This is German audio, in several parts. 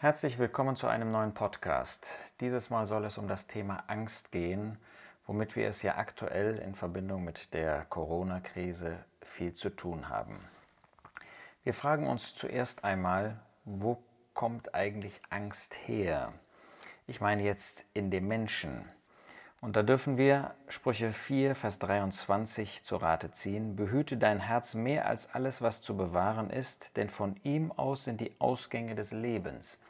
Herzlich willkommen zu einem neuen Podcast. Dieses Mal soll es um das Thema Angst gehen, womit wir es ja aktuell in Verbindung mit der Corona-Krise viel zu tun haben. Wir fragen uns zuerst einmal, wo kommt eigentlich Angst her? Ich meine jetzt in dem Menschen. Und da dürfen wir Sprüche 4, Vers 23 zu Rate ziehen. Behüte dein Herz mehr als alles, was zu bewahren ist, denn von ihm aus sind die Ausgänge des Lebens.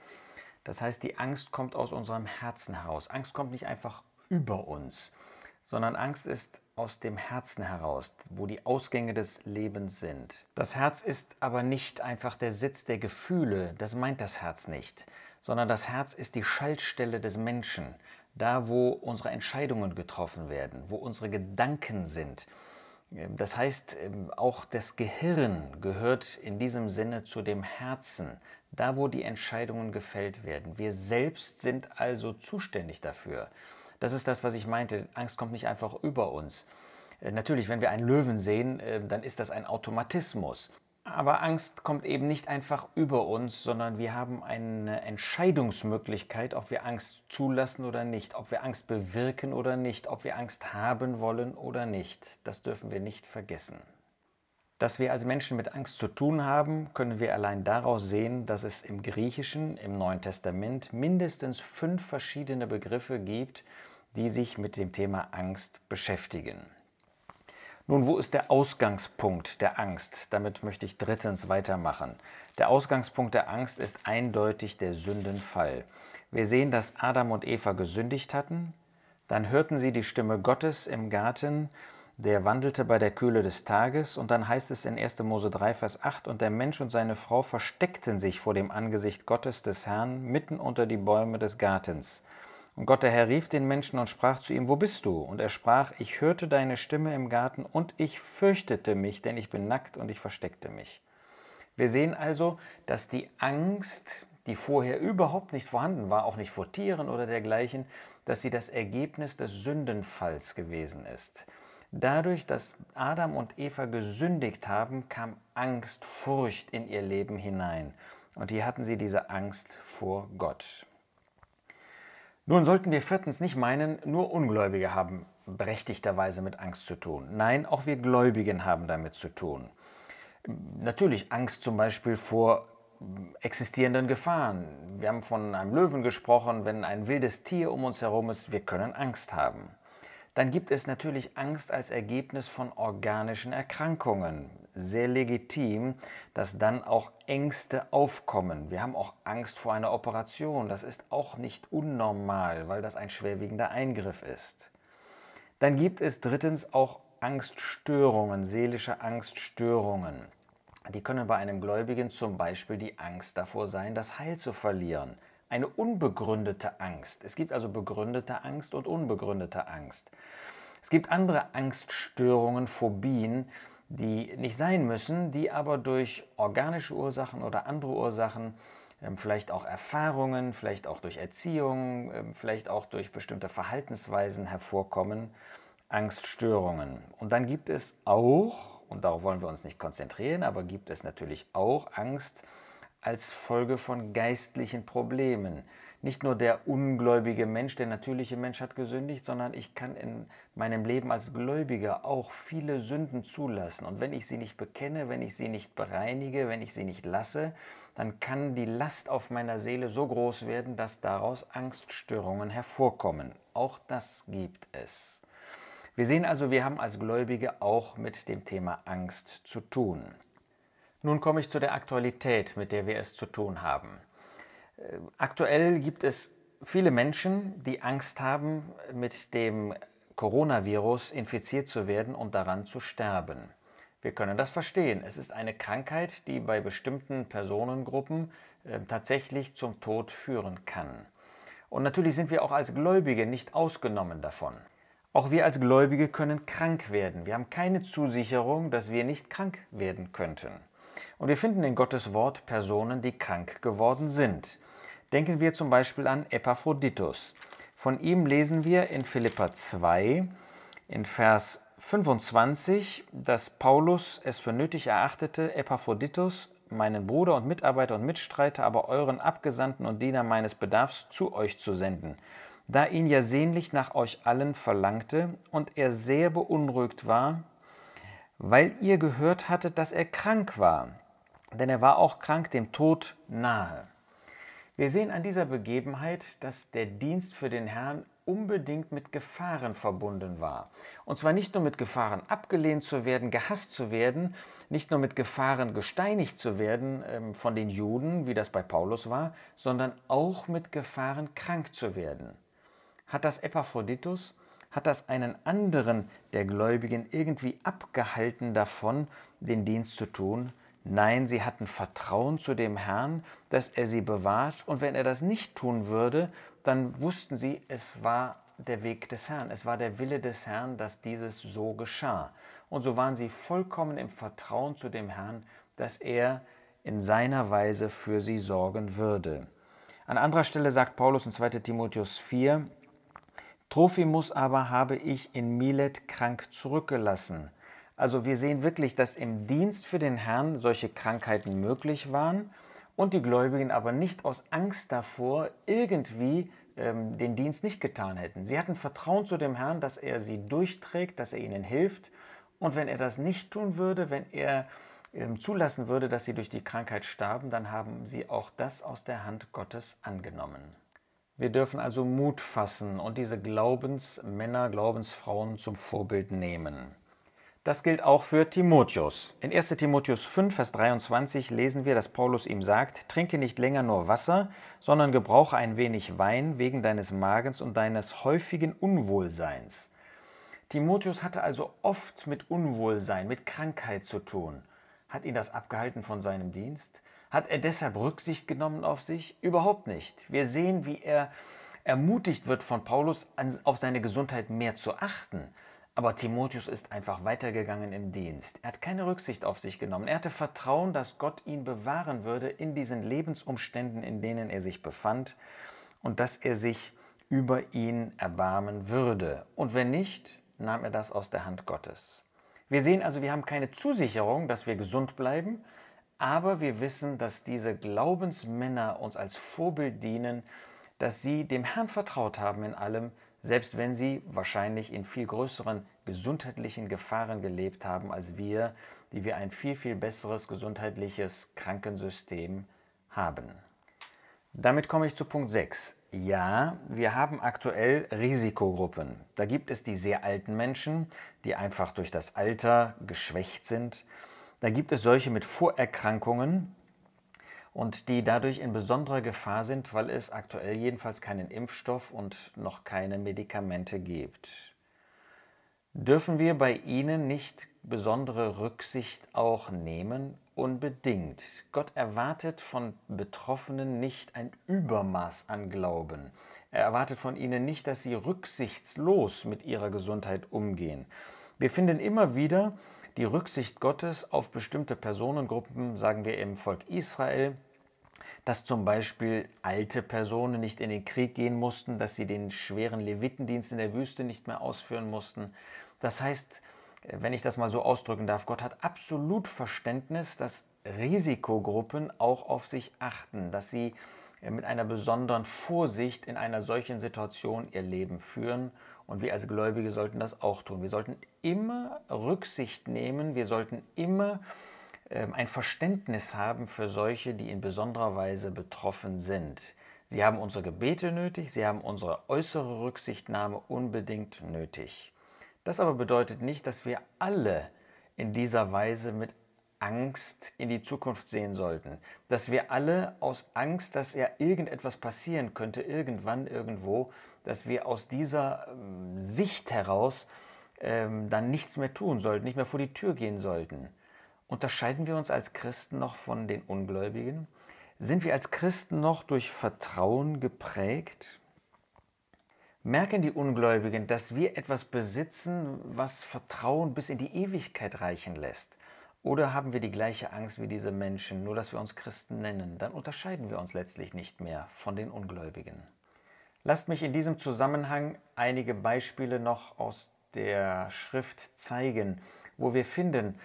Das heißt, die Angst kommt aus unserem Herzen heraus. Angst kommt nicht einfach über uns, sondern Angst ist aus dem Herzen heraus, wo die Ausgänge des Lebens sind. Das Herz ist aber nicht einfach der Sitz der Gefühle, das meint das Herz nicht, sondern das Herz ist die Schaltstelle des Menschen, da wo unsere Entscheidungen getroffen werden, wo unsere Gedanken sind. Das heißt, auch das Gehirn gehört in diesem Sinne zu dem Herzen, da wo die Entscheidungen gefällt werden. Wir selbst sind also zuständig dafür. Das ist das, was ich meinte. Angst kommt nicht einfach über uns. Äh, natürlich, wenn wir einen Löwen sehen, äh, dann ist das ein Automatismus. Aber Angst kommt eben nicht einfach über uns, sondern wir haben eine Entscheidungsmöglichkeit, ob wir Angst zulassen oder nicht, ob wir Angst bewirken oder nicht, ob wir Angst haben wollen oder nicht. Das dürfen wir nicht vergessen. Dass wir als Menschen mit Angst zu tun haben, können wir allein daraus sehen, dass es im Griechischen, im Neuen Testament mindestens fünf verschiedene Begriffe gibt, die sich mit dem Thema Angst beschäftigen. Nun, wo ist der Ausgangspunkt der Angst? Damit möchte ich drittens weitermachen. Der Ausgangspunkt der Angst ist eindeutig der Sündenfall. Wir sehen, dass Adam und Eva gesündigt hatten, dann hörten sie die Stimme Gottes im Garten, der wandelte bei der Kühle des Tages, und dann heißt es in 1. Mose 3, Vers 8, und der Mensch und seine Frau versteckten sich vor dem Angesicht Gottes des Herrn mitten unter die Bäume des Gartens. Und Gott der Herr rief den Menschen und sprach zu ihm, Wo bist du? Und er sprach, Ich hörte deine Stimme im Garten, und ich fürchtete mich, denn ich bin nackt und ich versteckte mich. Wir sehen also, dass die Angst, die vorher überhaupt nicht vorhanden war, auch nicht vor Tieren oder dergleichen, dass sie das Ergebnis des Sündenfalls gewesen ist. Dadurch, dass Adam und Eva gesündigt haben, kam Angst, Furcht in ihr Leben hinein. Und hier hatten sie diese Angst vor Gott. Nun sollten wir viertens nicht meinen, nur Ungläubige haben berechtigterweise mit Angst zu tun. Nein, auch wir Gläubigen haben damit zu tun. Natürlich Angst zum Beispiel vor existierenden Gefahren. Wir haben von einem Löwen gesprochen, wenn ein wildes Tier um uns herum ist, wir können Angst haben dann gibt es natürlich Angst als Ergebnis von organischen Erkrankungen. Sehr legitim, dass dann auch Ängste aufkommen. Wir haben auch Angst vor einer Operation. Das ist auch nicht unnormal, weil das ein schwerwiegender Eingriff ist. Dann gibt es drittens auch Angststörungen, seelische Angststörungen. Die können bei einem Gläubigen zum Beispiel die Angst davor sein, das Heil zu verlieren eine unbegründete Angst. Es gibt also begründete Angst und unbegründete Angst. Es gibt andere Angststörungen, Phobien, die nicht sein müssen, die aber durch organische Ursachen oder andere Ursachen, ähm, vielleicht auch Erfahrungen, vielleicht auch durch Erziehung, ähm, vielleicht auch durch bestimmte Verhaltensweisen hervorkommen. Angststörungen. Und dann gibt es auch, und darauf wollen wir uns nicht konzentrieren, aber gibt es natürlich auch Angst, als Folge von geistlichen Problemen. Nicht nur der ungläubige Mensch, der natürliche Mensch hat gesündigt, sondern ich kann in meinem Leben als Gläubiger auch viele Sünden zulassen. Und wenn ich sie nicht bekenne, wenn ich sie nicht bereinige, wenn ich sie nicht lasse, dann kann die Last auf meiner Seele so groß werden, dass daraus Angststörungen hervorkommen. Auch das gibt es. Wir sehen also, wir haben als Gläubige auch mit dem Thema Angst zu tun. Nun komme ich zu der Aktualität, mit der wir es zu tun haben. Äh, aktuell gibt es viele Menschen, die Angst haben, mit dem Coronavirus infiziert zu werden und daran zu sterben. Wir können das verstehen. Es ist eine Krankheit, die bei bestimmten Personengruppen äh, tatsächlich zum Tod führen kann. Und natürlich sind wir auch als Gläubige nicht ausgenommen davon. Auch wir als Gläubige können krank werden. Wir haben keine Zusicherung, dass wir nicht krank werden könnten. Und wir finden in Gottes Wort Personen, die krank geworden sind. Denken wir zum Beispiel an Epaphroditus. Von ihm lesen wir in Philippa 2 in Vers 25, dass Paulus es für nötig erachtete, Epaphroditus meinen Bruder und Mitarbeiter und Mitstreiter, aber euren Abgesandten und Diener meines Bedarfs zu euch zu senden, da ihn ja sehnlich nach euch allen verlangte und er sehr beunruhigt war, weil ihr gehört hattet, dass er krank war, denn er war auch krank dem Tod nahe. Wir sehen an dieser Begebenheit, dass der Dienst für den Herrn unbedingt mit Gefahren verbunden war. Und zwar nicht nur mit Gefahren abgelehnt zu werden, gehasst zu werden, nicht nur mit Gefahren gesteinigt zu werden ähm, von den Juden, wie das bei Paulus war, sondern auch mit Gefahren krank zu werden. Hat das Epaphroditus, hat das einen anderen der Gläubigen irgendwie abgehalten davon, den Dienst zu tun? Nein, sie hatten Vertrauen zu dem Herrn, dass er sie bewahrt, und wenn er das nicht tun würde, dann wussten sie, es war der Weg des Herrn, es war der Wille des Herrn, dass dieses so geschah. Und so waren sie vollkommen im Vertrauen zu dem Herrn, dass er in seiner Weise für sie sorgen würde. An anderer Stelle sagt Paulus in 2 Timotheus 4, Trophimus aber habe ich in Milet krank zurückgelassen. Also wir sehen wirklich, dass im Dienst für den Herrn solche Krankheiten möglich waren und die Gläubigen aber nicht aus Angst davor irgendwie ähm, den Dienst nicht getan hätten. Sie hatten Vertrauen zu dem Herrn, dass er sie durchträgt, dass er ihnen hilft. Und wenn er das nicht tun würde, wenn er ähm, zulassen würde, dass sie durch die Krankheit starben, dann haben sie auch das aus der Hand Gottes angenommen. Wir dürfen also Mut fassen und diese Glaubensmänner, Glaubensfrauen zum Vorbild nehmen. Das gilt auch für Timotheus. In 1 Timotheus 5, Vers 23 lesen wir, dass Paulus ihm sagt, trinke nicht länger nur Wasser, sondern gebrauche ein wenig Wein wegen deines Magens und deines häufigen Unwohlseins. Timotheus hatte also oft mit Unwohlsein, mit Krankheit zu tun. Hat ihn das abgehalten von seinem Dienst? Hat er deshalb Rücksicht genommen auf sich? Überhaupt nicht. Wir sehen, wie er ermutigt wird von Paulus, auf seine Gesundheit mehr zu achten. Aber Timotheus ist einfach weitergegangen im Dienst. Er hat keine Rücksicht auf sich genommen. Er hatte Vertrauen, dass Gott ihn bewahren würde in diesen Lebensumständen, in denen er sich befand und dass er sich über ihn erbarmen würde. Und wenn nicht, nahm er das aus der Hand Gottes. Wir sehen also, wir haben keine Zusicherung, dass wir gesund bleiben, aber wir wissen, dass diese Glaubensmänner uns als Vorbild dienen, dass sie dem Herrn vertraut haben in allem, selbst wenn sie wahrscheinlich in viel größeren gesundheitlichen Gefahren gelebt haben als wir, die wir ein viel, viel besseres gesundheitliches Krankensystem haben. Damit komme ich zu Punkt 6. Ja, wir haben aktuell Risikogruppen. Da gibt es die sehr alten Menschen, die einfach durch das Alter geschwächt sind. Da gibt es solche mit Vorerkrankungen, und die dadurch in besonderer Gefahr sind, weil es aktuell jedenfalls keinen Impfstoff und noch keine Medikamente gibt. Dürfen wir bei ihnen nicht besondere Rücksicht auch nehmen? Unbedingt. Gott erwartet von Betroffenen nicht ein Übermaß an Glauben. Er erwartet von ihnen nicht, dass sie rücksichtslos mit ihrer Gesundheit umgehen. Wir finden immer wieder die Rücksicht Gottes auf bestimmte Personengruppen, sagen wir im Volk Israel, dass zum Beispiel alte Personen nicht in den Krieg gehen mussten, dass sie den schweren Levitendienst in der Wüste nicht mehr ausführen mussten. Das heißt, wenn ich das mal so ausdrücken darf, Gott hat absolut Verständnis, dass Risikogruppen auch auf sich achten, dass sie äh, mit einer besonderen Vorsicht in einer solchen Situation ihr Leben führen. Und wir als Gläubige sollten das auch tun. Wir sollten immer Rücksicht nehmen, wir sollten immer ein Verständnis haben für solche, die in besonderer Weise betroffen sind. Sie haben unsere Gebete nötig, sie haben unsere äußere Rücksichtnahme unbedingt nötig. Das aber bedeutet nicht, dass wir alle in dieser Weise mit Angst in die Zukunft sehen sollten. Dass wir alle aus Angst, dass ja irgendetwas passieren könnte, irgendwann, irgendwo, dass wir aus dieser ähm, Sicht heraus ähm, dann nichts mehr tun sollten, nicht mehr vor die Tür gehen sollten. Unterscheiden wir uns als Christen noch von den Ungläubigen? Sind wir als Christen noch durch Vertrauen geprägt? Merken die Ungläubigen, dass wir etwas besitzen, was Vertrauen bis in die Ewigkeit reichen lässt? Oder haben wir die gleiche Angst wie diese Menschen, nur dass wir uns Christen nennen? Dann unterscheiden wir uns letztlich nicht mehr von den Ungläubigen. Lasst mich in diesem Zusammenhang einige Beispiele noch aus der Schrift zeigen, wo wir finden,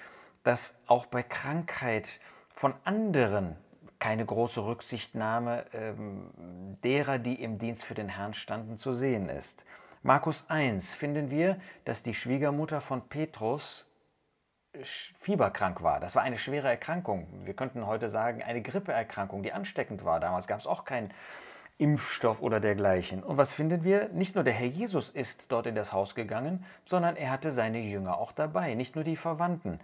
dass auch bei Krankheit von anderen keine große Rücksichtnahme ähm, derer, die im Dienst für den Herrn standen, zu sehen ist. Markus 1 finden wir, dass die Schwiegermutter von Petrus fieberkrank war. Das war eine schwere Erkrankung. Wir könnten heute sagen, eine Grippeerkrankung, die ansteckend war. Damals gab es auch keinen Impfstoff oder dergleichen. Und was finden wir? Nicht nur der Herr Jesus ist dort in das Haus gegangen, sondern er hatte seine Jünger auch dabei, nicht nur die Verwandten.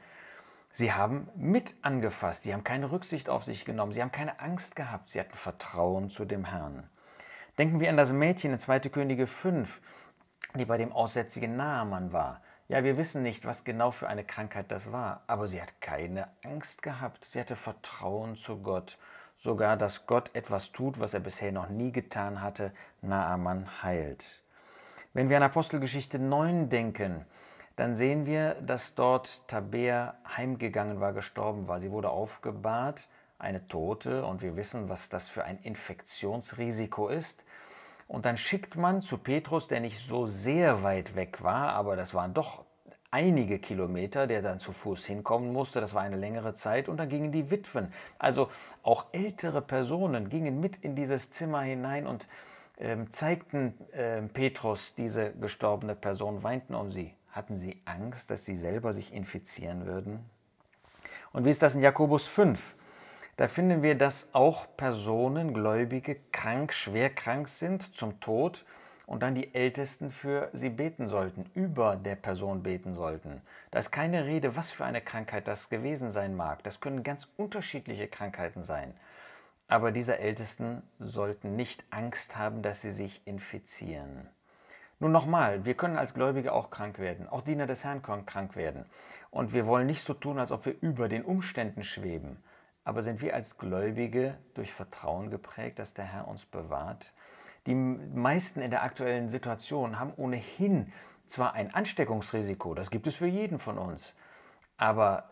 Sie haben mit angefasst, sie haben keine Rücksicht auf sich genommen, sie haben keine Angst gehabt, sie hatten Vertrauen zu dem Herrn. Denken wir an das Mädchen in 2. Könige 5, die bei dem aussätzigen Naaman war. Ja, wir wissen nicht, was genau für eine Krankheit das war, aber sie hat keine Angst gehabt. Sie hatte Vertrauen zu Gott. Sogar, dass Gott etwas tut, was er bisher noch nie getan hatte, Naaman heilt. Wenn wir an Apostelgeschichte 9 denken, dann sehen wir, dass dort Tabea heimgegangen war, gestorben war. Sie wurde aufgebahrt, eine Tote, und wir wissen, was das für ein Infektionsrisiko ist. Und dann schickt man zu Petrus, der nicht so sehr weit weg war, aber das waren doch einige Kilometer, der dann zu Fuß hinkommen musste. Das war eine längere Zeit. Und dann gingen die Witwen, also auch ältere Personen, gingen mit in dieses Zimmer hinein und äh, zeigten äh, Petrus diese gestorbene Person, weinten um sie. Hatten sie Angst, dass sie selber sich infizieren würden? Und wie ist das in Jakobus 5? Da finden wir, dass auch Personen, Gläubige, krank, schwer krank sind zum Tod und dann die Ältesten für sie beten sollten, über der Person beten sollten. Da ist keine Rede, was für eine Krankheit das gewesen sein mag. Das können ganz unterschiedliche Krankheiten sein. Aber diese Ältesten sollten nicht Angst haben, dass sie sich infizieren. Nun nochmal, wir können als Gläubige auch krank werden. Auch Diener des Herrn können krank werden. Und wir wollen nicht so tun, als ob wir über den Umständen schweben. Aber sind wir als Gläubige durch Vertrauen geprägt, dass der Herr uns bewahrt? Die meisten in der aktuellen Situation haben ohnehin zwar ein Ansteckungsrisiko, das gibt es für jeden von uns, aber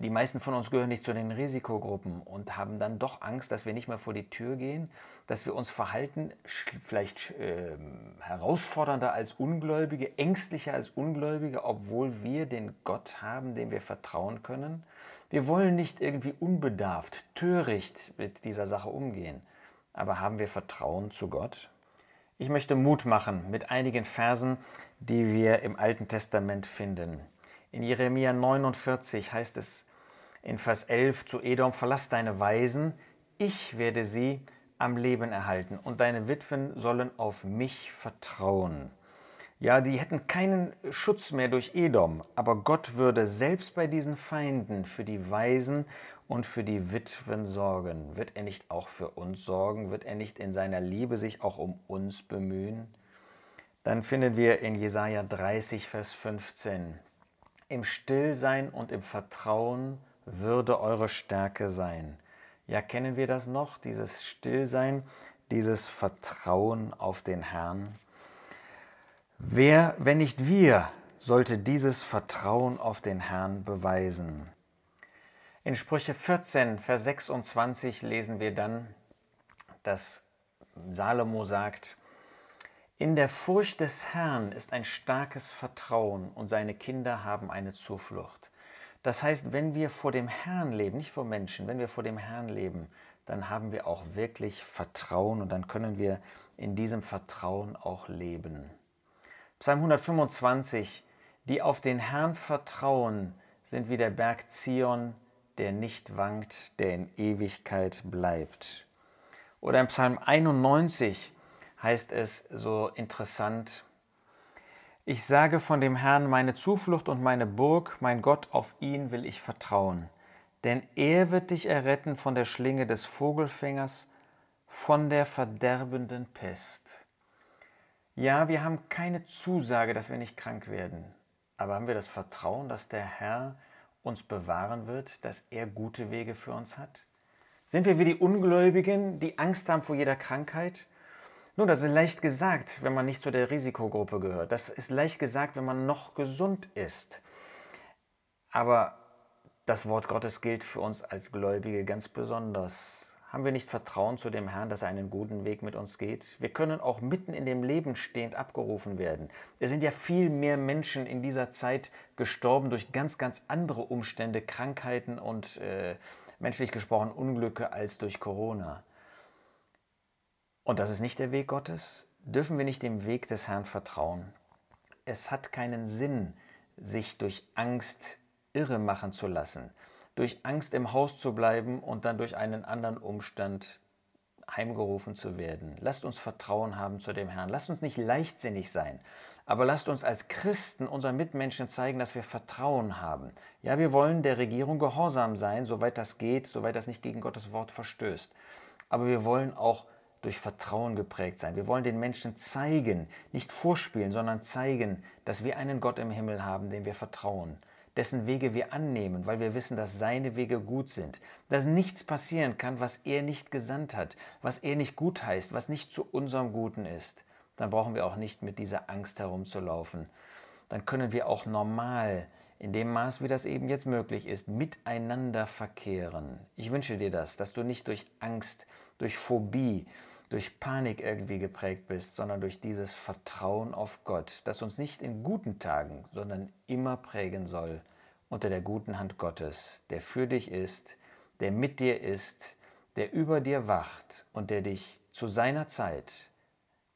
die meisten von uns gehören nicht zu den Risikogruppen und haben dann doch Angst, dass wir nicht mehr vor die Tür gehen, dass wir uns verhalten, vielleicht äh, herausfordernder als Ungläubige, ängstlicher als Ungläubige, obwohl wir den Gott haben, dem wir vertrauen können. Wir wollen nicht irgendwie unbedarft, töricht mit dieser Sache umgehen, aber haben wir Vertrauen zu Gott? Ich möchte Mut machen mit einigen Versen, die wir im Alten Testament finden. In Jeremia 49 heißt es in Vers 11 zu Edom, verlass deine Weisen, ich werde sie am Leben erhalten und deine Witwen sollen auf mich vertrauen. Ja, die hätten keinen Schutz mehr durch Edom, aber Gott würde selbst bei diesen Feinden für die Weisen und für die Witwen sorgen. Wird er nicht auch für uns sorgen? Wird er nicht in seiner Liebe sich auch um uns bemühen? Dann finden wir in Jesaja 30, Vers 15: Im Stillsein und im Vertrauen würde eure Stärke sein. Ja, kennen wir das noch, dieses Stillsein, dieses Vertrauen auf den Herrn? Wer, wenn nicht wir, sollte dieses Vertrauen auf den Herrn beweisen? In Sprüche 14, Vers 26 lesen wir dann, dass Salomo sagt, in der Furcht des Herrn ist ein starkes Vertrauen und seine Kinder haben eine Zuflucht. Das heißt, wenn wir vor dem Herrn leben, nicht vor Menschen, wenn wir vor dem Herrn leben, dann haben wir auch wirklich Vertrauen und dann können wir in diesem Vertrauen auch leben. Psalm 125, die auf den Herrn vertrauen, sind wie der Berg Zion, der nicht wankt, der in Ewigkeit bleibt. Oder im Psalm 91 heißt es so interessant, ich sage von dem Herrn meine Zuflucht und meine Burg, mein Gott, auf ihn will ich vertrauen. Denn er wird dich erretten von der Schlinge des Vogelfängers, von der verderbenden Pest. Ja, wir haben keine Zusage, dass wir nicht krank werden. Aber haben wir das Vertrauen, dass der Herr uns bewahren wird, dass er gute Wege für uns hat? Sind wir wie die Ungläubigen, die Angst haben vor jeder Krankheit? Nun, das ist leicht gesagt, wenn man nicht zu der Risikogruppe gehört. Das ist leicht gesagt, wenn man noch gesund ist. Aber das Wort Gottes gilt für uns als Gläubige ganz besonders. Haben wir nicht Vertrauen zu dem Herrn, dass er einen guten Weg mit uns geht? Wir können auch mitten in dem Leben stehend abgerufen werden. Es sind ja viel mehr Menschen in dieser Zeit gestorben durch ganz, ganz andere Umstände, Krankheiten und äh, menschlich gesprochen, Unglücke als durch Corona. Und das ist nicht der Weg Gottes. Dürfen wir nicht dem Weg des Herrn vertrauen? Es hat keinen Sinn, sich durch Angst irre machen zu lassen, durch Angst im Haus zu bleiben und dann durch einen anderen Umstand heimgerufen zu werden. Lasst uns Vertrauen haben zu dem Herrn. Lasst uns nicht leichtsinnig sein, aber lasst uns als Christen unseren Mitmenschen zeigen, dass wir Vertrauen haben. Ja, wir wollen der Regierung gehorsam sein, soweit das geht, soweit das nicht gegen Gottes Wort verstößt. Aber wir wollen auch durch Vertrauen geprägt sein. Wir wollen den Menschen zeigen, nicht vorspielen, sondern zeigen, dass wir einen Gott im Himmel haben, dem wir vertrauen dessen Wege wir annehmen, weil wir wissen, dass seine Wege gut sind, dass nichts passieren kann, was er nicht gesandt hat, was er nicht gut heißt, was nicht zu unserem Guten ist, dann brauchen wir auch nicht mit dieser Angst herumzulaufen. Dann können wir auch normal, in dem Maß, wie das eben jetzt möglich ist, miteinander verkehren. Ich wünsche dir das, dass du nicht durch Angst, durch Phobie, durch Panik irgendwie geprägt bist, sondern durch dieses Vertrauen auf Gott, das uns nicht in guten Tagen, sondern immer prägen soll unter der guten Hand Gottes, der für dich ist, der mit dir ist, der über dir wacht und der dich zu seiner Zeit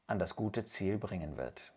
an das gute Ziel bringen wird.